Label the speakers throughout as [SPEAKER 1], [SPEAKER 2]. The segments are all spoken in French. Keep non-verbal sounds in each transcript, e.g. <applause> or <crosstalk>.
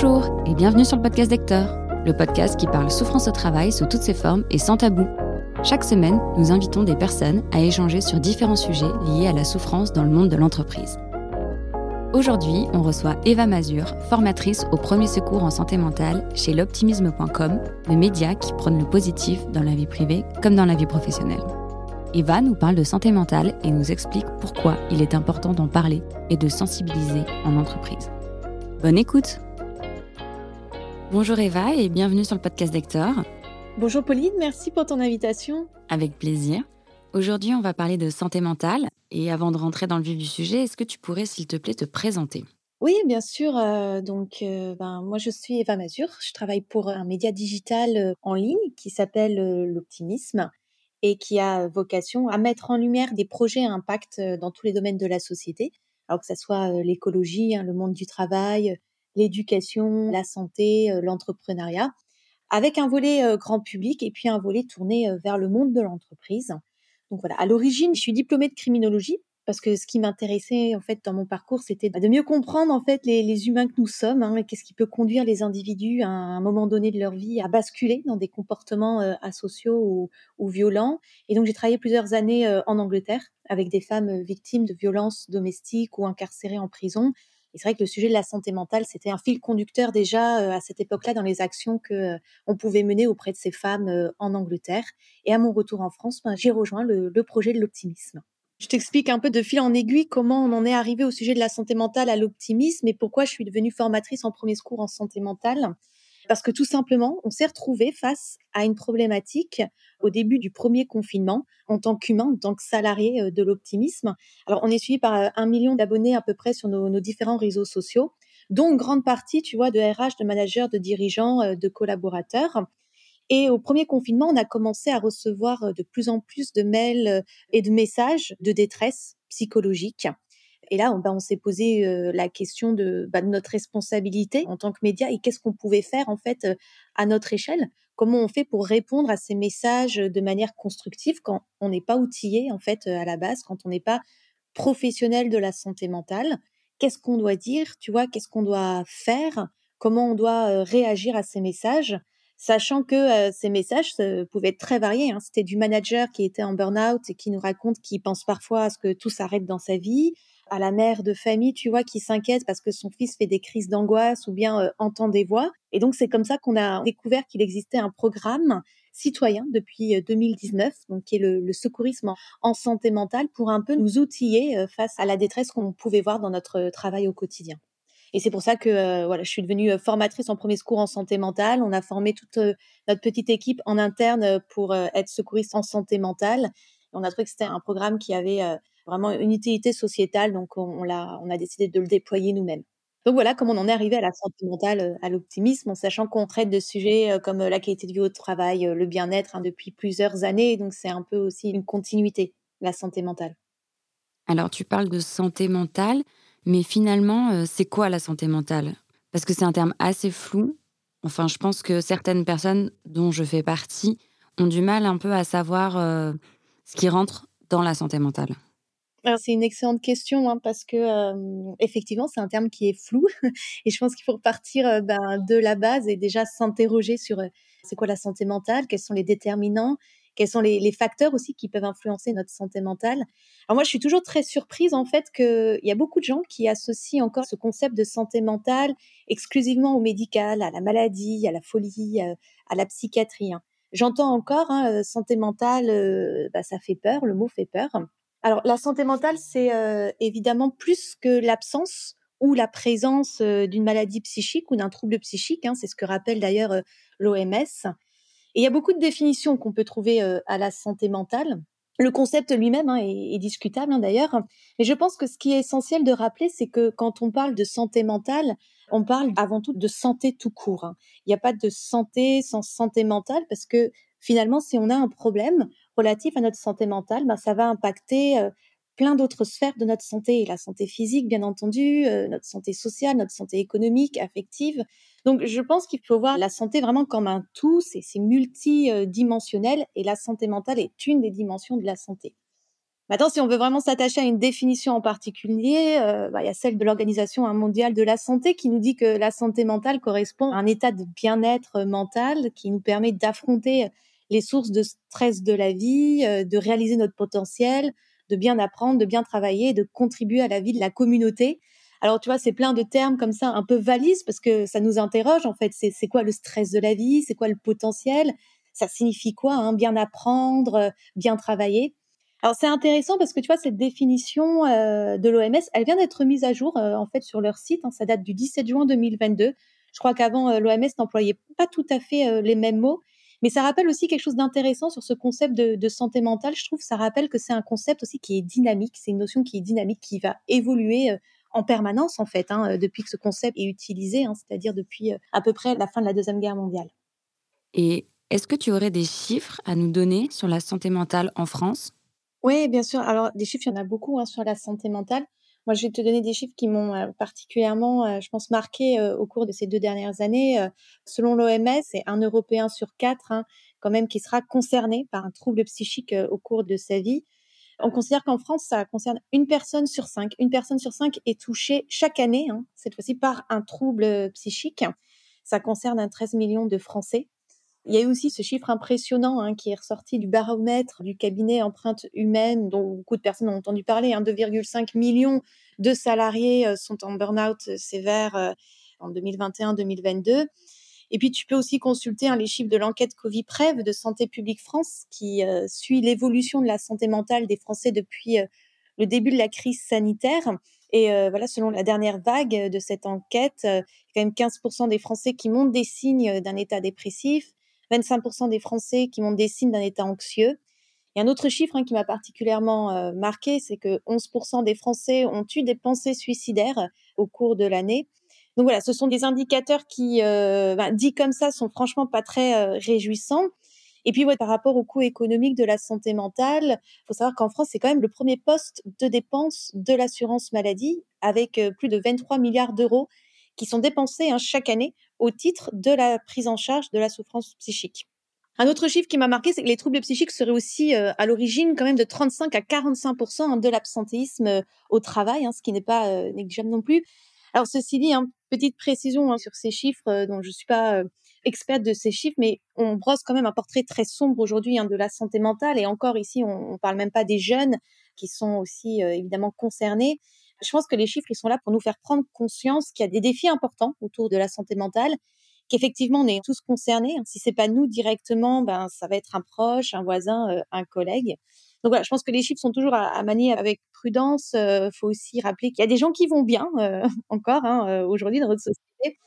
[SPEAKER 1] Bonjour et bienvenue sur le podcast d'Hector, le podcast qui parle souffrance au travail sous toutes ses formes et sans tabou. Chaque semaine, nous invitons des personnes à échanger sur différents sujets liés à la souffrance dans le monde de l'entreprise. Aujourd'hui, on reçoit Eva Mazur, formatrice au premier secours en santé mentale chez l'optimisme.com, le média qui prône le positif dans la vie privée comme dans la vie professionnelle. Eva nous parle de santé mentale et nous explique pourquoi il est important d'en parler et de sensibiliser en entreprise. Bonne écoute Bonjour Eva et bienvenue sur le podcast d'Hector.
[SPEAKER 2] Bonjour Pauline, merci pour ton invitation.
[SPEAKER 1] Avec plaisir. Aujourd'hui, on va parler de santé mentale. Et avant de rentrer dans le vif du sujet, est-ce que tu pourrais, s'il te plaît, te présenter?
[SPEAKER 2] Oui, bien sûr. Euh, donc, euh, ben, moi, je suis Eva Mazur. Je travaille pour un média digital euh, en ligne qui s'appelle l'Optimisme et qui a vocation à mettre en lumière des projets à impact dans tous les domaines de la société, alors que ce soit l'écologie, hein, le monde du travail, l'éducation, la santé, l'entrepreneuriat, avec un volet grand public et puis un volet tourné vers le monde de l'entreprise. Donc voilà, à l'origine, je suis diplômée de criminologie parce que ce qui m'intéressait en fait dans mon parcours, c'était de mieux comprendre en fait les, humains que nous sommes, hein, qu'est-ce qui peut conduire les individus à un moment donné de leur vie à basculer dans des comportements euh, asociaux ou, violents. Et donc j'ai travaillé plusieurs années euh, en Angleterre avec des femmes euh, victimes de violences domestiques ou incarcérées en prison. Et c'est vrai que le sujet de la santé mentale, c'était un fil conducteur déjà à cette époque-là dans les actions que on pouvait mener auprès de ces femmes en Angleterre. Et à mon retour en France, ben, j'ai rejoint le projet de l'optimisme. Je t'explique un peu de fil en aiguille comment on en est arrivé au sujet de la santé mentale à l'optimisme et pourquoi je suis devenue formatrice en premier secours en santé mentale. Parce que tout simplement, on s'est retrouvé face à une problématique au début du premier confinement en tant qu'humain, en tant que salarié euh, de l'optimisme. Alors, on est suivi par euh, un million d'abonnés à peu près sur nos, différents réseaux sociaux, dont une grande partie, tu vois, de RH, de managers, de dirigeants, euh, de collaborateurs. Et au premier confinement, on a commencé à recevoir de plus en plus de mails et de messages de détresse psychologique. Et là, on, bah, on s'est posé euh, la question de, bah, de, notre responsabilité en tant que média et qu'est-ce qu'on pouvait faire en fait à notre échelle? Comment on fait pour répondre à ces messages de manière constructive quand on n'est pas outillé en fait à la base, quand on n'est pas professionnel de la santé mentale? Qu'est-ce qu'on doit dire, tu vois? Qu'est-ce qu'on doit faire? Comment on doit réagir à ces messages? Sachant que ces messages pouvaient être très variés. Hein. C'était du manager qui était en burn-out et qui nous raconte qu'il pense parfois à ce que tout s'arrête dans sa vie, à la mère de famille, tu vois, qui s'inquiète parce que son fils fait des crises d'angoisse ou bien entend des voix. Et donc c'est comme ça qu'on a découvert qu'il existait un programme citoyen depuis 2019, donc qui est le, le secourisme en, santé mentale, pour un peu nous outiller face à la détresse qu'on pouvait voir dans notre travail au quotidien. Et c'est pour ça que euh, voilà, je suis devenue euh, formatrice en premier secours en santé mentale. On a formé toute euh, notre petite équipe en interne pour être secouriste en santé mentale. on a trouvé que c'était un programme qui avait vraiment une utilité sociétale, donc on, l'a, on a décidé de le déployer nous-mêmes. Donc voilà comment on en est arrivé à la santé mentale, à l'optimisme, en sachant qu'on traite de sujets comme la qualité de vie au travail, le bien-être hein, depuis plusieurs années. Donc c'est un peu aussi une continuité, la santé mentale.
[SPEAKER 1] Alors tu parles de santé mentale. Mais finalement, euh, c'est quoi la santé mentale? Parce que c'est un terme assez flou. Enfin, je pense que certaines personnes dont je fais partie ont du mal un peu à savoir euh, ce qui rentre dans la santé mentale.
[SPEAKER 2] C'est une excellente question hein, parce que effectivement c'est un terme qui est flou <laughs> et je pense qu'il faut partir ben, de la base et déjà s'interroger sur c'est quoi la santé mentale, quels sont les déterminants, quels sont les, facteurs aussi qui peuvent influencer notre santé mentale. Alors moi, je suis toujours très surprise en fait qu'il y a beaucoup de gens qui associent encore ce concept de santé mentale exclusivement au médical, à la maladie, à la folie, à, la psychiatrie. Hein. J'entends encore hein, santé mentale, bah, ça fait peur, le mot fait peur. Alors la santé mentale, c'est évidemment plus que l'absence ou la présence d'une maladie psychique ou d'un trouble psychique. Hein, c'est ce que rappelle d'ailleurs l'OMS. Et il y a beaucoup de définitions qu'on peut trouver euh, à la santé mentale. Le concept lui-même hein, est, discutable hein, d'ailleurs, mais je pense que ce qui est essentiel de rappeler, c'est que quand on parle de santé mentale, on parle avant tout de santé tout court. Il n'y a pas de santé sans santé mentale parce que finalement, si on a un problème relatif à notre santé mentale, ben, ça va impacter euh, plein d'autres sphères de notre santé, la santé physique, bien entendu, euh, notre santé sociale, notre santé économique, affective. Donc, je pense qu'il faut voir la santé vraiment comme un tout, c'est multidimensionnel et la santé mentale est une des dimensions de la santé. Maintenant, si on veut vraiment s'attacher à une définition en particulier, euh, bah, il y a celle de l'Organisation mondiale de la santé qui nous dit que la santé mentale correspond à un état de bien-être mental qui nous permet d'affronter les sources de stress de la vie, euh, de réaliser notre potentiel, de bien apprendre, de bien travailler, de contribuer à la vie de la communauté. Alors, tu vois, c'est plein de termes comme ça, un peu valises, parce que ça nous interroge, en fait. C'est quoi le stress de la vie? C'est quoi le potentiel? Ça signifie quoi hein? Bien apprendre, bien travailler alors c'est intéressant parce que tu vois cette définition euh, de l'OMS, elle vient d'être mise à jour euh, en fait sur leur site. Hein, ça date du 17 juin 2022. Je crois qu'avant euh, l'OMS n'employait pas tout à fait les mêmes mots, mais ça rappelle aussi quelque chose d'intéressant sur ce concept de, santé mentale. Je trouve ça rappelle que c'est un concept aussi qui est dynamique. C'est une notion qui est dynamique, qui va évoluer en permanence en fait hein, depuis que ce concept est utilisé, hein, c'est-à-dire depuis à peu près la fin de la deuxième guerre mondiale.
[SPEAKER 1] Et est-ce que tu aurais des chiffres à nous donner sur la santé mentale en France?
[SPEAKER 2] Oui, bien sûr. Alors, des chiffres, il y en a beaucoup hein, sur la santé mentale. Moi, je vais te donner des chiffres qui m'ont euh, particulièrement, euh, je pense, marqué euh, au cours de ces deux dernières années. selon l'OMS, c'est un Européen sur quatre, hein, quand même, qui sera concerné par un trouble psychique au cours de sa vie. On considère qu'en France, ça concerne une personne sur cinq. Une personne sur cinq est touchée chaque année, hein, cette fois-ci, par un trouble psychique. Ça concerne un 13 millions de Français. Il y a eu aussi ce chiffre impressionnant hein, qui est ressorti du baromètre du cabinet empreinte humaine, dont beaucoup de personnes ont entendu parler. Hein, 2,5 millions de salariés euh, sont en burn-out euh, sévère euh, en 2021-2022. Et puis, tu peux aussi consulter hein, les chiffres de l'enquête Covid-Prev de Santé publique France, qui suit l'évolution de la santé mentale des Français depuis le début de la crise sanitaire. Et voilà, selon la dernière vague de cette enquête, quand même 15% des Français qui montrent des signes d'un état dépressif, 25% des Français qui montrent des signes d'un état anxieux. Et un autre chiffre hein, qui m'a particulièrement euh, marqué, c'est que 11% des Français ont eu des pensées suicidaires au cours de l'année. Donc voilà, ce sont des indicateurs qui, euh, ben, dit comme ça, sont franchement pas très euh, réjouissants. Et puis, par rapport au coût économique de la santé mentale, il faut savoir qu'en France, c'est quand même le premier poste de dépenses de l'assurance maladie, avec plus de 23 milliards d'euros qui sont dépensés hein, chaque année au titre de la prise en charge de la souffrance psychique. Un autre chiffre qui m'a marqué, c'est que les troubles psychiques seraient aussi euh, à l'origine quand même de 35 à 45 hein, de l'absentéisme euh, au travail, hein, ce qui n'est pas euh, négligeable non plus. Alors ceci dit, petite précision sur ces chiffres, dont je ne suis pas experte de ces chiffres, mais on brosse quand même un portrait très sombre aujourd'hui de la santé mentale. Et encore ici, on ne parle même pas des jeunes qui sont aussi évidemment concernés. Je pense que les chiffres, sont là pour nous faire prendre conscience qu'il y a des défis importants autour de la santé mentale, qu'effectivement, on est tous concernés. Hein. Si c'est pas nous directement, ben, ça va être un proche, un voisin, euh, un collègue. Donc voilà, je pense que les chiffres sont toujours à, manier avec prudence. Il euh, faut aussi rappeler qu'il y a des gens qui vont bien euh, <laughs> encore hein, aujourd'hui dans notre société.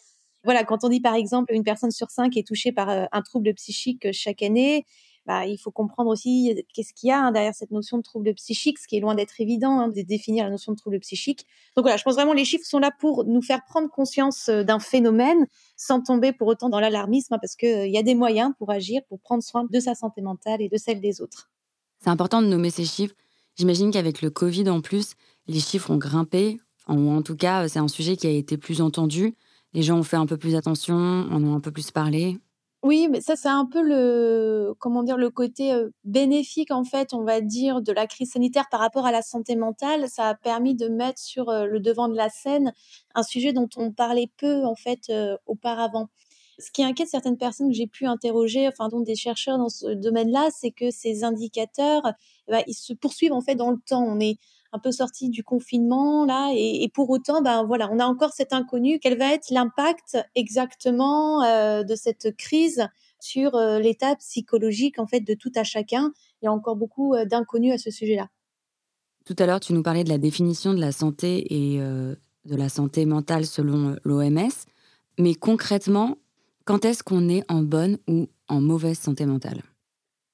[SPEAKER 2] Voilà, quand on dit par exemple une personne sur cinq est touchée par un trouble psychique chaque année, bah, il faut comprendre aussi euh, qu'est-ce qu'il y a hein, derrière cette notion de trouble psychique, ce qui est loin d'être évident hein, de définir la notion de trouble psychique. Donc voilà, je pense vraiment les chiffres sont là pour nous faire prendre conscience euh, d'un phénomène sans tomber pour autant dans l'alarmisme, hein, parce qu'il euh, y a des moyens pour agir, pour prendre soin de sa santé mentale et de celle des autres.
[SPEAKER 1] C'est important de nommer ces chiffres. J'imagine qu'avec le Covid en plus, les chiffres ont grimpé, ou en tout cas, c'est un sujet qui a été plus entendu. Les gens ont fait un peu plus attention, en ont un peu plus parlé.
[SPEAKER 2] Oui, mais ça, c'est un peu le, comment dire, le côté bénéfique, en fait, on va dire, de la crise sanitaire par rapport à la santé mentale. Ça a permis de mettre sur le devant de la scène un sujet dont on parlait peu, en fait, auparavant. Ce qui inquiète certaines personnes que j'ai pu interroger, enfin, dont des chercheurs dans ce domaine-là, c'est que ces indicateurs, eh ben, ils se poursuivent, en fait, dans le temps. On est un peu sorti du confinement là et, pour autant ben voilà on a encore cet inconnu. Quel va être l'impact exactement euh, de cette crise sur euh, l'état psychologique en fait de tout à chacun? Il y a encore beaucoup euh, d'inconnus à ce sujet-là.
[SPEAKER 1] Tout à l'heure tu nous parlais de la définition de la santé et de la santé mentale selon l'OMS mais concrètement quand est-ce qu'on est en bonne ou en mauvaise santé mentale?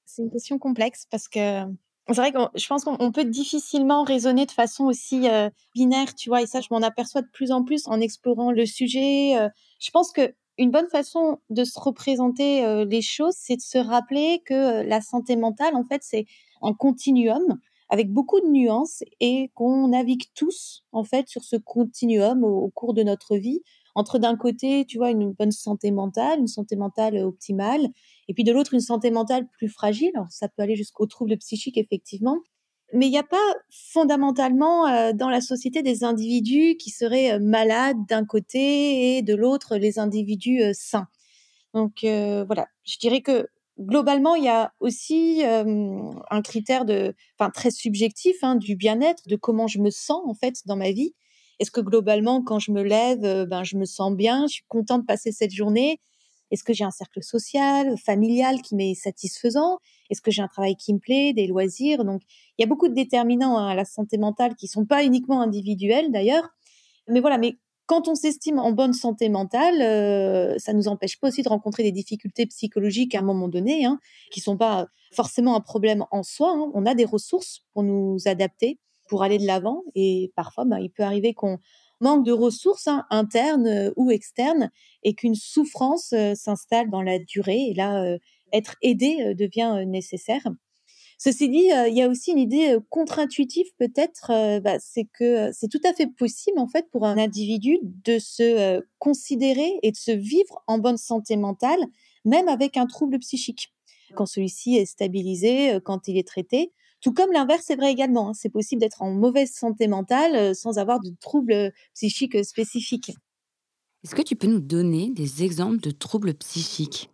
[SPEAKER 2] C'est une question complexe parce que c'est vrai que je pense qu'on peut difficilement raisonner de façon aussi euh, binaire, tu vois, et ça, je m'en aperçois de plus en plus en explorant le sujet. Euh. je pense que une bonne façon de se représenter euh, les choses, c'est de se rappeler que la santé mentale, en fait, c'est un continuum avec beaucoup de nuances et qu'on navigue tous, en fait, sur ce continuum au cours de notre vie entre d'un côté, tu vois, une bonne santé mentale, une santé mentale optimale, et puis de l'autre, une santé mentale plus fragile. Alors, ça peut aller jusqu'aux troubles psychiques, effectivement. mais il n'y a pas fondamentalement dans la société des individus qui seraient malades d'un côté et de l'autre les individus sains. Donc voilà, je dirais que globalement, il y a aussi un critère de, très subjectif hein, du bien-être, de comment je me sens en fait dans ma vie. Est-ce que globalement, quand je me lève, ben je me sens bien, je suis contente de passer cette journée? Est-ce que j'ai un cercle social, familial qui m'est satisfaisant? Est-ce que j'ai un travail qui me plaît, des loisirs? Donc, il y a beaucoup de déterminants hein, à la santé mentale qui sont pas uniquement individuels d'ailleurs. Mais voilà, mais quand on s'estime en bonne santé mentale, euh, ça nous empêche pas aussi de rencontrer des difficultés psychologiques à un moment donné, hein, qui sont pas forcément un problème en soi. Hein. On a des ressources pour nous adapter, pour aller de l'avant, et parfois, bah, il peut arriver qu'on manque de ressources hein, internes euh, ou externes, et qu'une souffrance euh, s'installe dans la durée. Et là, euh, être aidé devient nécessaire. Ceci dit, il y a aussi une idée contre-intuitive peut-être, bah, c'est que c'est tout à fait possible en fait pour un individu de se considérer et de se vivre en bonne santé mentale, même avec un trouble psychique, quand celui-ci est stabilisé, quand il est traité. Tout comme l'inverse est vrai également. Hein. C'est possible d'être en mauvaise santé mentale sans avoir de troubles psychiques spécifiques.
[SPEAKER 1] Est-ce que tu peux nous donner des exemples de troubles psychiques?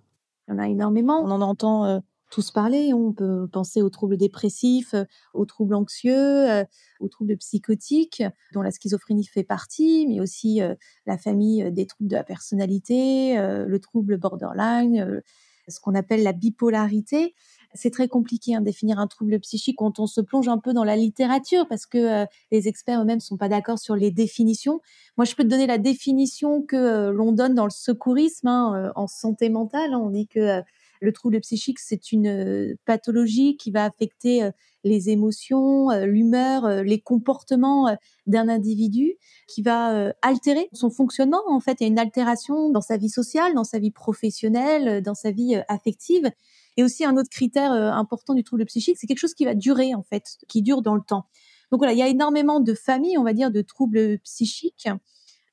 [SPEAKER 2] Il y en a énormément. On en entend tous parler. On peut penser aux troubles dépressifs, euh, aux troubles anxieux, euh, aux troubles psychotiques, dont la schizophrénie fait partie, mais aussi euh, la famille des troubles de la personnalité, le trouble borderline, ce qu'on appelle la bipolarité. C'est très compliqué hein, définir un trouble psychique quand on se plonge un peu dans la littérature parce que les experts eux-mêmes sont pas d'accord sur les définitions. Moi, je peux te donner la définition que l'on donne dans le secourisme hein, en santé mentale. On dit que le trouble psychique, c'est une euh, pathologie qui va affecter euh, les émotions, euh, l'humeur, les comportements d'un individu, qui va altérer son fonctionnement. En fait, il y a une altération dans sa vie sociale, dans sa vie professionnelle, dans sa vie affective. Et aussi un autre critère important du trouble psychique, c'est quelque chose qui va durer en fait, qui dure dans le temps. Donc voilà, il y a énormément de familles, on va dire, de troubles psychiques.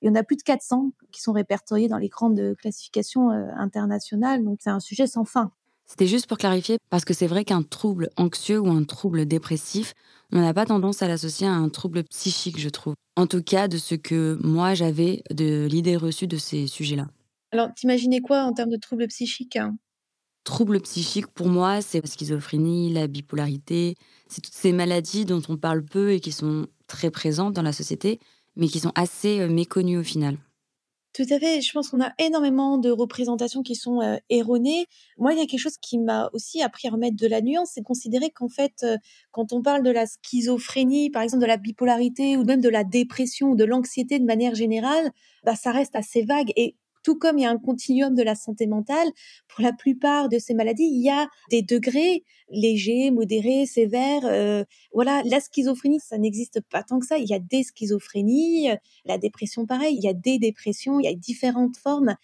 [SPEAKER 2] Il y en a plus de 400 qui sont répertoriés dans les grandes classifications euh, internationales. Donc, c'est un sujet sans fin.
[SPEAKER 1] C'était juste pour clarifier, parce que c'est vrai qu'un trouble anxieux ou un trouble dépressif, on n'a pas tendance à l'associer à un trouble psychique, je trouve. En tout cas, de ce que moi j'avais de l'idée reçue de ces sujets-là.
[SPEAKER 2] Alors, t'imaginais quoi en termes de troubles psychiques hein?
[SPEAKER 1] Troubles psychiques, pour moi, c'est la schizophrénie, la bipolarité, c'est toutes ces maladies dont on parle peu et qui sont très présentes dans la société, mais qui sont assez euh, méconnus au final.
[SPEAKER 2] Tout à fait. Je pense qu'on a énormément de représentations qui sont euh, erronées. Moi, il y a quelque chose qui m'a aussi appris à remettre de la nuance, c'est considérer qu'en fait, euh, quand on parle de la schizophrénie, par exemple de la bipolarité ou même de la dépression ou de l'anxiété de manière générale, bah, ça reste assez vague. Et tout comme il y a un continuum de la santé mentale, pour la plupart de ces maladies, il y a des degrés légers, modérés, sévères. Euh, voilà, la schizophrénie, ça n'existe pas tant que ça. Il y a des schizophrénies, la dépression, pareil. Il y a des dépressions, il y a différentes formes.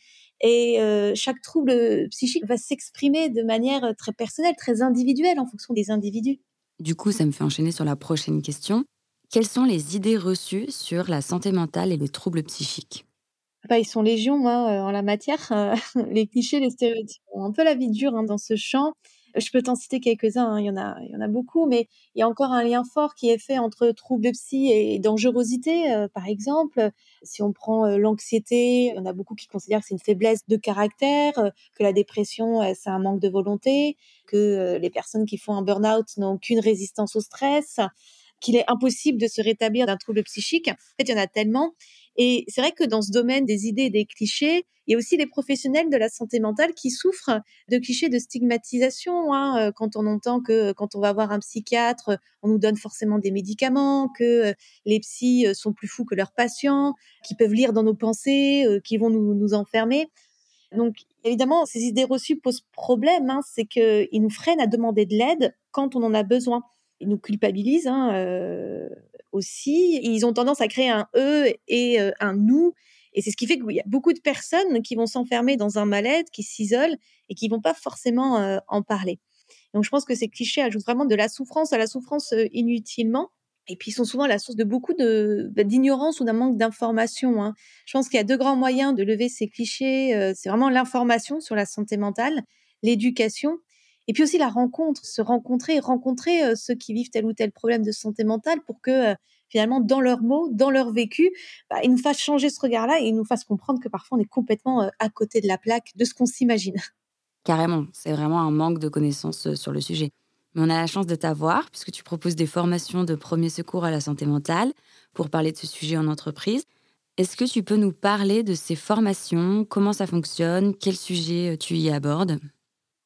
[SPEAKER 2] Et euh, chaque trouble psychique va s'exprimer de manière très personnelle, très individuelle en fonction des individus.
[SPEAKER 1] Du coup, ça me fait enchaîner sur la prochaine question. Quelles sont les idées reçues sur la santé mentale et les troubles psychiques?
[SPEAKER 2] Ils sont légion hein, euh, en la matière. Euh, <laughs> les clichés, les stéréotypes ont un peu la vie dure hein, dans ce champ. Je peux t'en citer quelques-uns, hein, il, y en a, beaucoup, mais il y a encore un lien fort qui est fait entre troubles psy et dangerosité, euh, par exemple. Si on prend l'anxiété, il y en a beaucoup qui considèrent que c'est une faiblesse de caractère, que la dépression, c'est un manque de volonté, que les personnes qui font un burn-out n'ont aucune résistance au stress, qu'il est impossible de se rétablir d'un trouble psychique. En fait, il y en a tellement. Et c'est vrai que dans ce domaine des idées et des clichés, il y a aussi les professionnels de la santé mentale qui souffrent de clichés de stigmatisation. Hein, euh, quand on entend que quand on va voir un psychiatre, on nous donne forcément des médicaments, que euh, les psys euh, sont plus fous que leurs patients, qui peuvent lire dans nos pensées, qui vont nous, enfermer. Donc évidemment, ces idées reçues posent problème. Hein, c'est qu'ils nous freinent à demander de l'aide quand on en a besoin. Ils nous culpabilisent. Hein, euh, Ils ont tendance à créer un eux et euh, un nous. Et c'est ce qui fait qu'il y a beaucoup de personnes qui vont s'enfermer dans un mal-être, qui s'isolent et qui vont pas forcément euh, en parler. Donc je pense que ces clichés ajoutent vraiment de la souffrance à la souffrance euh, inutilement. Et puis ils sont souvent la source de beaucoup bah, d'ignorance ou d'un manque d'information. Hein. Je pense qu'il y a deux grands moyens de lever ces clichés. c'est vraiment l'information sur la santé mentale, l'éducation Et puis aussi la rencontre, se rencontrer, rencontrer ceux qui vivent tel ou tel problème de santé mentale pour que finalement, dans leurs mots, dans leur vécu, bah, ils nous fassent changer ce regard-là et ils nous fassent comprendre que parfois on est complètement à côté de la plaque de ce qu'on s'imagine. <laughs>
[SPEAKER 1] Carrément, c'est vraiment un manque de connaissances sur le sujet. Mais on a la chance de t'avoir puisque tu proposes des formations de premier secours à la santé mentale pour parler de ce sujet en entreprise. Est-ce que tu peux nous parler de ces formations? Comment ça fonctionne? Quels sujets tu y abordes?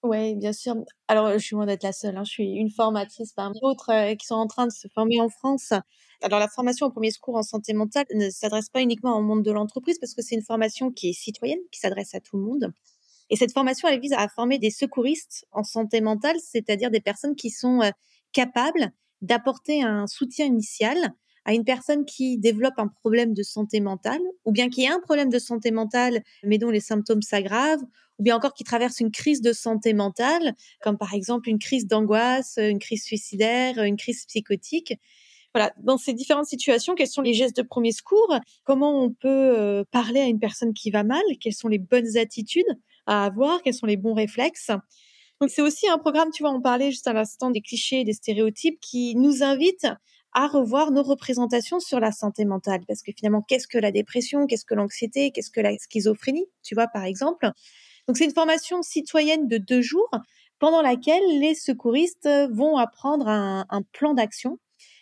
[SPEAKER 2] Oui, bien sûr. Alors, je suis loin d'être la seule. Hein. Je suis une formatrice parmi d'autres qui sont en train de se former en France. Alors, la formation au premier secours en santé mentale ne s'adresse pas uniquement au monde de l'entreprise parce que c'est une formation qui est citoyenne, qui s'adresse à tout le monde. Et cette formation, elle vise à former des secouristes en santé mentale, c'est-à-dire des personnes qui sont capables d'apporter un soutien initial à une personne qui développe un problème de santé mentale, ou bien qui a un problème de santé mentale, mais dont les symptômes s'aggravent, ou bien encore qui traverse une crise de santé mentale, comme par exemple une crise d'angoisse, une crise suicidaire, une crise psychotique. Voilà, dans ces différentes situations, quels sont les gestes de premier secours? Comment on peut euh, parler à une personne qui va mal? Quelles sont les bonnes attitudes à avoir? Quels sont les bons réflexes? Donc c'est aussi un programme, tu vois, on parlait juste à l'instant des clichés, des stéréotypes qui nous invitent à revoir nos représentations sur la santé mentale. Parce que finalement, qu'est-ce que la dépression Qu'est-ce que l'anxiété Qu'est-ce que la schizophrénie Tu vois, par exemple. Donc, c'est une formation citoyenne de deux jours pendant laquelle les secouristes vont apprendre un, plan d'action.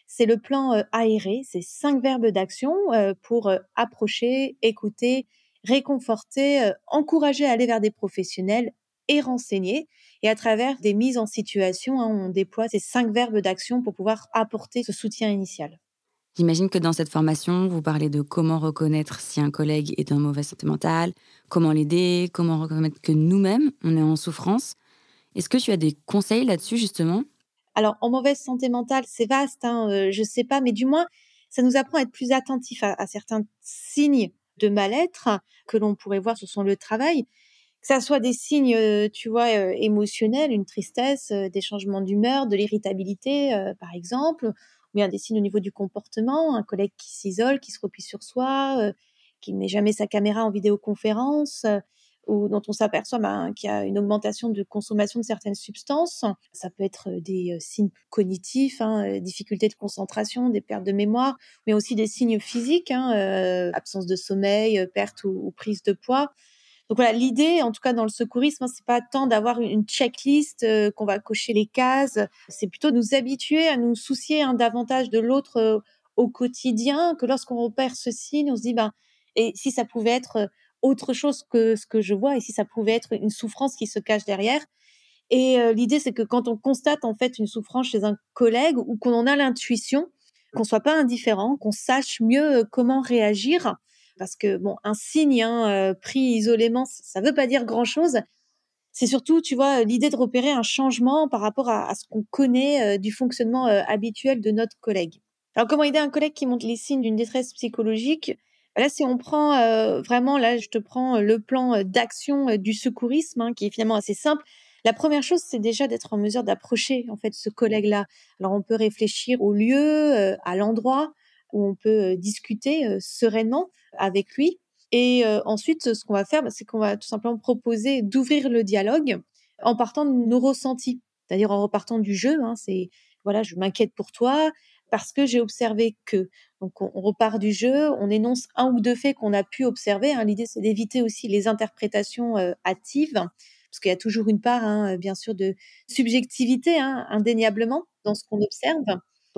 [SPEAKER 2] C'est le plan euh, aéré, c'est cinq verbes d'action euh, pour euh, approcher, écouter, réconforter, encourager à aller vers des professionnels et renseigner. Et à travers des mises en situation, hein, on déploie ces cinq verbes d'action pour pouvoir apporter ce soutien initial.
[SPEAKER 1] J'imagine que dans cette formation, vous parlez de comment reconnaître si un collègue est en mauvaise santé mentale, comment l'aider, comment reconnaître que nous-mêmes, on est en souffrance. Est-ce que tu as des conseils là-dessus, justement?
[SPEAKER 2] Alors, en mauvaise santé mentale, c'est vaste, hein, euh, je ne sais pas, mais du moins, ça nous apprend à être plus attentifs à, à certains signes de mal-être que l'on pourrait voir sur son lieu de travail que ça soit des signes, tu vois, émotionnels, une tristesse, des changements d'humeur, de l'irritabilité, par exemple, ou bien des signes au niveau du comportement, un collègue qui s'isole, qui se replie sur soi, qui ne met jamais sa caméra en vidéoconférence, ou dont on s'aperçoit ben, qu'il y a une augmentation de consommation de certaines substances. Ça peut être des signes cognitifs, hein, difficultés de concentration, des pertes de mémoire, mais aussi des signes physiques, hein, absence de sommeil, perte ou prise de poids. Donc voilà, l'idée, en tout cas dans le secourisme, hein, c'est pas tant d'avoir une checklist euh, qu'on va cocher les cases, c'est plutôt nous habituer à nous soucier hein, davantage de l'autre euh, au quotidien, que lorsqu'on repère ce signe, on se dit ben et si ça pouvait être euh, autre chose que ce que je vois, et si ça pouvait être une souffrance qui se cache derrière. Et l'idée, c'est que quand on constate en fait une souffrance chez un collègue ou qu'on en a l'intuition, qu'on soit pas indifférent, qu'on sache mieux comment réagir parce que bon, un signe hein, euh, pris isolément, ça ne veut pas dire grand-chose. C'est surtout, tu vois, l'idée de repérer un changement par rapport à, ce qu'on connaît euh, du fonctionnement euh, habituel de notre collègue. Alors, comment aider un collègue qui montre les signes d'une détresse psychologique? Là, si on prend vraiment, là, je te prends le plan d'action du secourisme, hein, qui est finalement assez simple. La première chose, c'est déjà d'être en mesure d'approcher en fait ce collègue-là. Alors, on peut réfléchir au lieu, à l'endroit, où on peut discuter sereinement avec lui. Et ensuite, ce qu'on va faire, bah, c'est qu'on va tout simplement proposer d'ouvrir le dialogue en partant de nos ressentis, c'est-à-dire en repartant du jeu. Hein, c'est voilà, je m'inquiète pour toi parce que j'ai observé que. Donc on, repart du jeu, on énonce un ou deux faits qu'on a pu observer. Hein. L'idée c'est d'éviter aussi les interprétations hâtives, parce qu'il y a toujours une part, hein, bien sûr, de subjectivité, indéniablement, dans ce qu'on observe.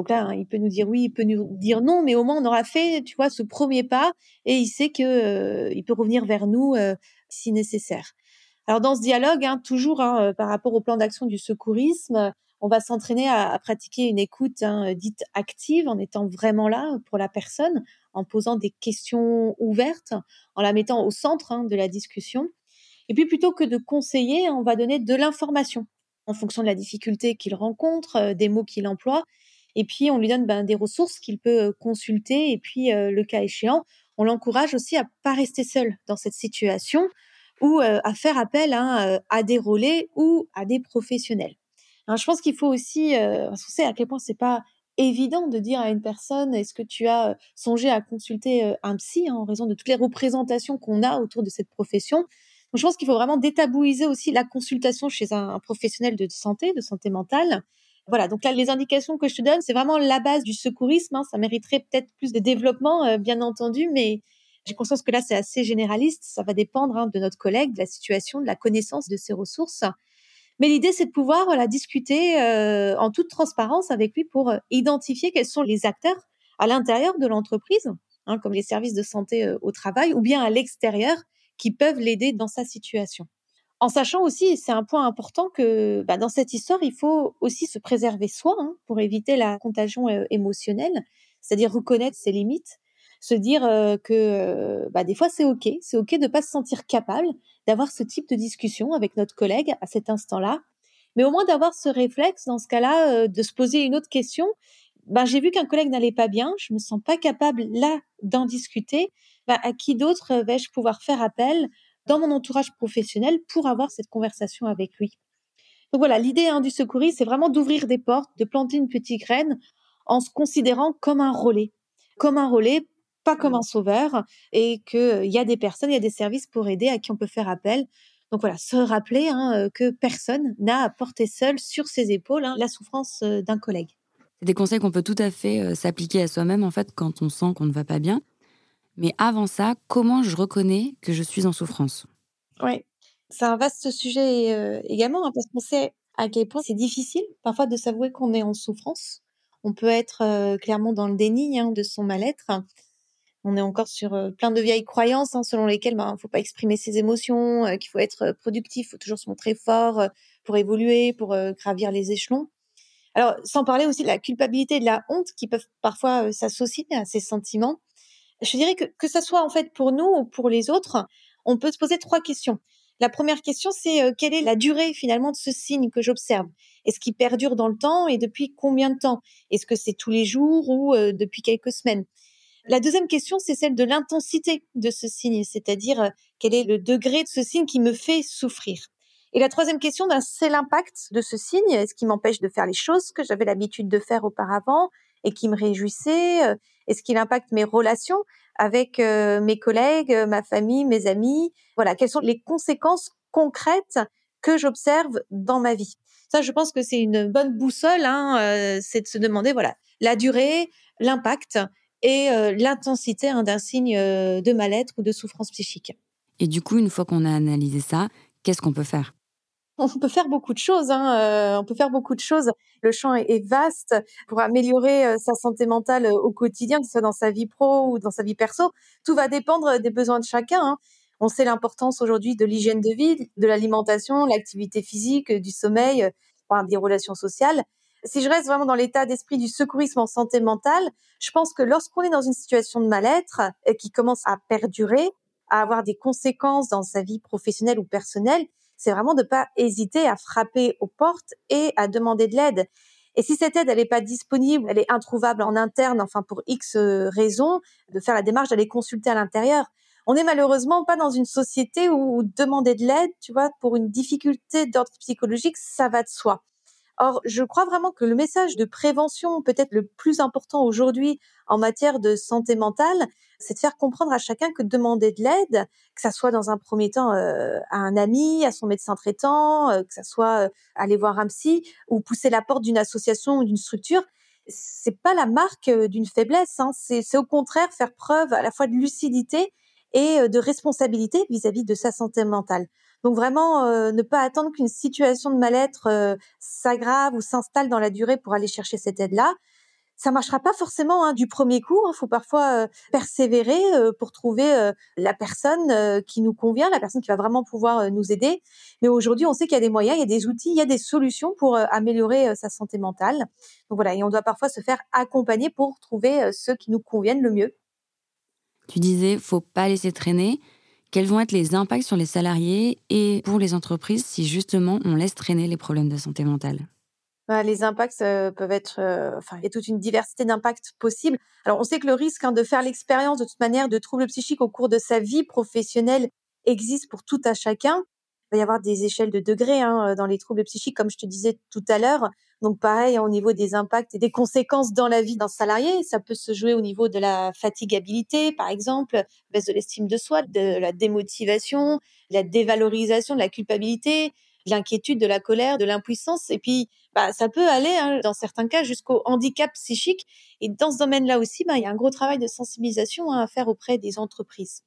[SPEAKER 2] Donc là, hein, il peut nous dire oui, il peut nous dire non, mais au moins on aura fait, tu vois, ce premier pas et il sait que euh, il peut revenir vers nous euh, si nécessaire. Alors dans ce dialogue, hein, toujours hein, euh, par rapport au plan d'action du secourisme, on va s'entraîner à, pratiquer une écoute dite active en étant vraiment là pour la personne, en posant des questions ouvertes, en la mettant au centre de la discussion. Et puis plutôt que de conseiller, on va donner de l'information en fonction de la difficulté qu'il rencontre, des mots qu'il emploie, et puis, on lui donne ben, des ressources qu'il peut consulter. Et puis, le cas échéant, on l'encourage aussi à pas rester seul dans cette situation ou à faire appel hein, à des relais ou à des professionnels. Je pense qu'il faut aussi, qu'on sait à quel point c'est pas évident de dire à une personne est-ce que tu as songé à consulter un psy hein, en raison de toutes les représentations qu'on a autour de cette profession. je pense qu'il faut vraiment détabouiser aussi la consultation chez un, professionnel de santé, de santé mentale. Voilà, donc là, les indications que je te donne, c'est vraiment la base du secourisme. Hein. Ça mériterait peut-être plus de développement, euh, bien entendu, mais j'ai conscience que là, c'est assez généraliste. Ça va dépendre hein, de notre collègue, de la situation, de la connaissance de ses ressources. Mais l'idée, c'est de pouvoir voilà, discuter euh, en toute transparence avec lui pour euh, identifier quels sont les acteurs à l'intérieur de l'entreprise, hein, comme les services de santé au travail, ou bien à l'extérieur, qui peuvent l'aider dans sa situation. En sachant aussi, c'est un point important que bah, dans cette histoire, il faut aussi se préserver soi hein, pour éviter la contagion émotionnelle, c'est-à-dire reconnaître ses limites, se dire que bah, des fois c'est ok, c'est ok de pas se sentir capable d'avoir ce type de discussion avec notre collègue à cet instant-là, mais au moins d'avoir ce réflexe dans ce cas-là de se poser une autre question. Ben, j'ai vu qu'un collègue n'allait pas bien, je me sens pas capable là d'en discuter. Ben, à qui d'autre vais-je pouvoir faire appel dans mon entourage professionnel pour avoir cette conversation avec lui Donc voilà, l'idée hein, du secourisme, c'est vraiment d'ouvrir des portes, de planter une petite graine en se considérant comme un relais, comme un relais pas comme un sauveur et qu'il y a des personnes, il y a des services pour aider à qui on peut faire appel. Donc voilà, se rappeler hein, que personne n'a à porter seul sur ses épaules hein, la souffrance d'un collègue.
[SPEAKER 1] C'est des conseils qu'on peut tout à fait s'appliquer à soi-même en fait quand on sent qu'on ne va pas bien. Mais avant ça, comment je reconnais que je suis en souffrance?
[SPEAKER 2] Oui, c'est un vaste sujet également hein, parce qu'on sait à quel point c'est difficile parfois de s'avouer qu'on est en souffrance. On peut être clairement dans le déni de son mal-être on est encore sur plein de vieilles croyances hein, selon lesquelles il ben, ne faut pas exprimer ses émotions, qu'il faut être productif, faut toujours se montrer fort pour évoluer, pour gravir les échelons. Alors, sans parler aussi de la culpabilité et de la honte qui peuvent parfois s'associer à ces sentiments. Je dirais que que ça soit en fait pour nous ou pour les autres, on peut se poser trois questions. La première question, c'est quelle est la durée finalement de ce signe que j'observe? Est-ce qu'il perdure dans le temps et depuis combien de temps? Est-ce que c'est tous les jours ou depuis quelques semaines? La deuxième question, c'est celle de l'intensité de ce signe, c'est-à-dire euh, quel est le degré de ce signe qui me fait souffrir? Et la troisième question, ben, c'est l'impact de ce signe. Est-ce qui m'empêche de faire les choses que j'avais l'habitude de faire auparavant et qui me réjouissaient euh, Est-ce qu'il impacte mes relations avec euh, mes collègues, ma famille, mes amis Voilà, quelles sont les conséquences concrètes que j'observe dans ma vie Ça, je pense que c'est une bonne boussole. Hein, c'est de se demander, voilà, la durée, l'impact et l'intensité hein, d'un signe de mal-être ou de souffrance psychique.
[SPEAKER 1] Et du coup, une fois qu'on a analysé ça, qu'est-ce qu'on peut faire?
[SPEAKER 2] On peut faire beaucoup de choses. Hein, on peut faire beaucoup de choses. Le champ est, vaste pour améliorer sa santé mentale au quotidien, que ce soit dans sa vie pro ou dans sa vie perso. Tout va dépendre des besoins de chacun. Hein. On sait l'importance aujourd'hui de l'hygiène de vie, de l'alimentation, l'activité physique, du sommeil, des relations sociales si je reste vraiment dans l'état d'esprit du secourisme en santé mentale, je pense que lorsqu'on est dans une situation de mal-être qui commence à perdurer, à avoir des conséquences dans sa vie professionnelle ou personnelle, c'est vraiment de pas hésiter à frapper aux portes et à demander de l'aide. Et si cette aide, elle n'est pas disponible, elle est introuvable en interne, enfin pour X euh, raisons, de faire la démarche d'aller consulter à l'intérieur. On n'est malheureusement pas dans une société où demander de l'aide, tu vois, pour une difficulté d'ordre psychologique, ça va de soi. Or, je crois vraiment que le message de prévention, peut-être le plus important aujourd'hui en matière de santé mentale, c'est de faire comprendre à chacun que demander de l'aide, que ça soit dans un premier temps euh, à un ami, à son médecin traitant, euh, que ça soit euh, aller voir un psy ou pousser la porte d'une association ou d'une structure, c'est pas la marque d'une faiblesse. Hein. C'est au contraire faire preuve à la fois de lucidité et de responsabilité vis à -vis de sa santé mentale. Donc vraiment, euh, ne pas attendre qu'une situation de mal-être euh, s'aggrave ou s'installe dans la durée pour aller chercher cette aide-là. Ça marchera pas forcément hein, du premier coup. Il hein. faut parfois euh, persévérer pour trouver la personne qui nous convient, la personne qui va vraiment pouvoir nous aider. Mais aujourd'hui, on sait qu'il y a des moyens, il y a des outils, il y a des solutions pour améliorer sa santé mentale. Donc voilà, et on doit parfois se faire accompagner pour trouver ceux qui nous conviennent le mieux.
[SPEAKER 1] Tu disais, faut pas laisser traîner. Quels vont être les impacts sur les salariés et pour les entreprises si justement on laisse traîner les problèmes de santé mentale?
[SPEAKER 2] Bah, les impacts peuvent être, euh, enfin, il y a toute une diversité d'impacts possibles. Alors, on sait que le risque hein, de faire l'expérience de toute manière de troubles psychiques au cours de sa vie professionnelle existe pour tout à chacun. Va y avoir des échelles de degrés hein, dans les troubles psychiques, comme je te disais tout à l'heure. Donc pareil, au niveau des impacts et des conséquences dans la vie d'un salarié, ça peut se jouer au niveau de la fatigabilité, par exemple, baisse de l'estime de soi, de la démotivation, de la dévalorisation, de la culpabilité, de l'inquiétude, de la colère, de l'impuissance. Et puis, bah, ça peut aller, hein, dans certains cas, jusqu'au handicap psychique. Et dans ce domaine-là aussi, bah, il y a un gros travail de sensibilisation hein, à faire auprès des entreprises.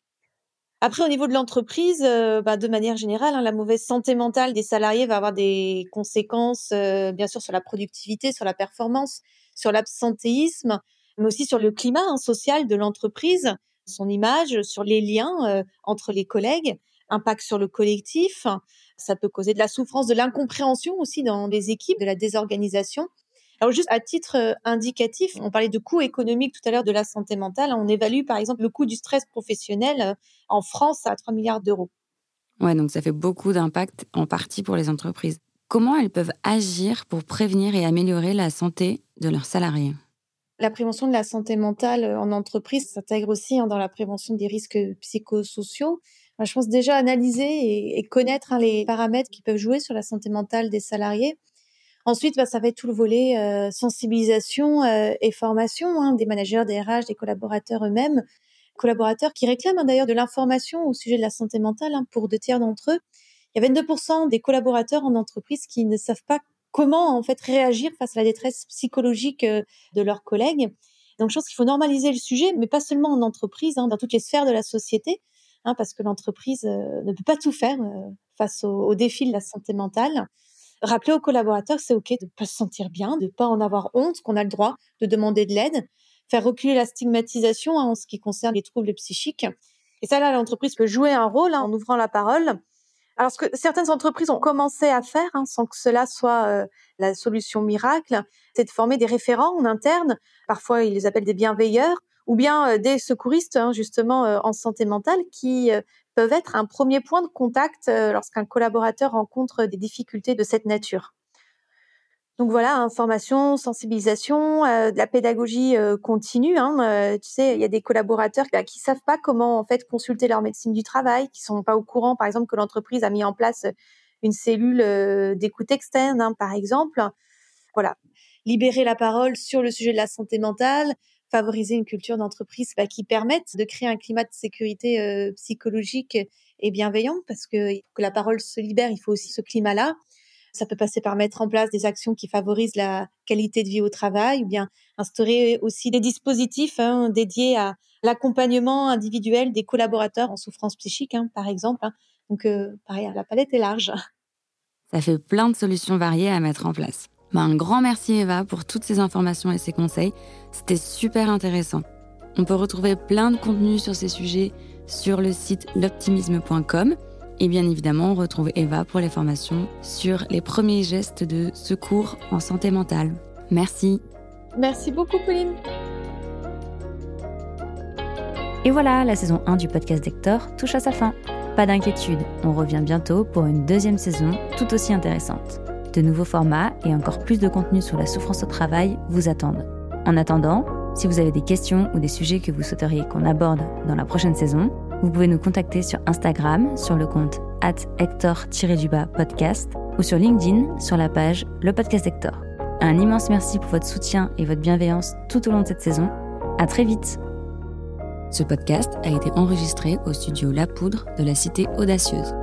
[SPEAKER 2] Après, au niveau de l'entreprise, euh, bah, de manière générale, hein, la mauvaise santé mentale des salariés va avoir des conséquences, euh, bien sûr, sur la productivité, sur la performance, sur l'absentéisme, mais aussi sur le climat hein, social de l'entreprise, son image, sur les liens euh, entre les collègues, impact sur le collectif. Ça peut causer de la souffrance, de l'incompréhension aussi dans les équipes, de la désorganisation. Alors juste à titre euh, indicatif, on parlait de coûts économiques tout à l'heure de la santé mentale. On évalue par exemple le coût du stress professionnel euh, en France à 3 milliards d'euros.
[SPEAKER 1] Ouais, donc ça fait beaucoup d'impact en partie pour les entreprises. Comment elles peuvent agir pour prévenir et améliorer la santé de leurs salariés?
[SPEAKER 2] La prévention de la santé mentale euh, en entreprise s'intègre aussi hein, dans la prévention des risques psychosociaux. je pense déjà analyser et, connaître hein, les paramètres qui peuvent jouer sur la santé mentale des salariés Ensuite, bah, ça va être tout le volet euh, sensibilisation euh, et formation hein, des managers, des RH, des collaborateurs eux-mêmes, collaborateurs qui réclament hein, d'ailleurs de l'information au sujet de la santé mentale hein, pour deux tiers d'entre eux. Il y a 22% des collaborateurs en entreprise qui ne savent pas comment en fait réagir face à la détresse psychologique euh, de leurs collègues. Donc, je pense qu'il faut normaliser le sujet, mais pas seulement en entreprise, dans toutes les sphères de la société, parce que l'entreprise ne peut pas tout faire face aux au défis de la santé mentale rappeler aux collaborateurs c'est OK de pas se sentir bien, de pas en avoir honte, qu'on a le droit de demander de l'aide, faire reculer la stigmatisation hein, en ce qui concerne les troubles psychiques. Et ça, là, l'entreprise peut jouer un rôle hein, en ouvrant la parole. Alors, ce que certaines entreprises ont commencé à faire, hein, sans que cela soit euh, la solution miracle, c'est de former des référents en interne. Parfois, ils les appellent des bienveilleurs ou bien euh, des secouristes, justement, euh, en santé mentale, qui peuvent être un premier point de contact euh, lorsqu'un collaborateur rencontre des difficultés de cette nature. Donc voilà, information, sensibilisation, euh, de la pédagogie euh, continue. Hein, tu sais, il y a des collaborateurs bah, qui savent pas comment en fait consulter leur médecine du travail, qui sont pas au courant, par exemple, que l'entreprise a mis en place une cellule d'écoute externe, hein, par exemple. Voilà, libérer la parole sur le sujet de la santé mentale, favoriser une culture d'entreprise bah, qui permette de créer un climat de sécurité psychologique et bienveillant, parce que que la parole se libère, il faut aussi ce climat-là. Ça peut passer par mettre en place des actions qui favorisent la qualité de vie au travail, ou bien instaurer aussi des dispositifs hein, dédiés à l'accompagnement individuel des collaborateurs en souffrance psychique, hein, par exemple. Hein. Donc, pareil, la palette est large.
[SPEAKER 1] Ça fait plein de solutions variées à mettre en place. Bah, un grand merci Eva pour toutes ces informations et ces conseils. C'était super intéressant. On peut retrouver plein de contenus sur ces sujets sur le site l'optimisme.com. Et bien évidemment, on retrouve Eva pour les formations sur les premiers gestes de secours en santé mentale. Merci.
[SPEAKER 2] Merci beaucoup, Pauline.
[SPEAKER 1] Et voilà, la saison 1 du podcast d'Hector touche à sa fin. Pas d'inquiétude, on revient bientôt pour une deuxième saison tout aussi intéressante. De nouveaux formats et encore plus de contenu sur la souffrance au travail vous attendent. En attendant, si vous avez des questions ou des sujets que vous souhaiteriez qu'on aborde dans la prochaine saison, vous pouvez nous contacter sur Instagram sur le compte at Hector-podcast ou sur LinkedIn sur la page Le Podcast Hector. Un immense merci pour votre soutien et votre bienveillance tout au long de cette saison. À très vite! Ce podcast a été enregistré au studio La Poudre de la Cité Audacieuse.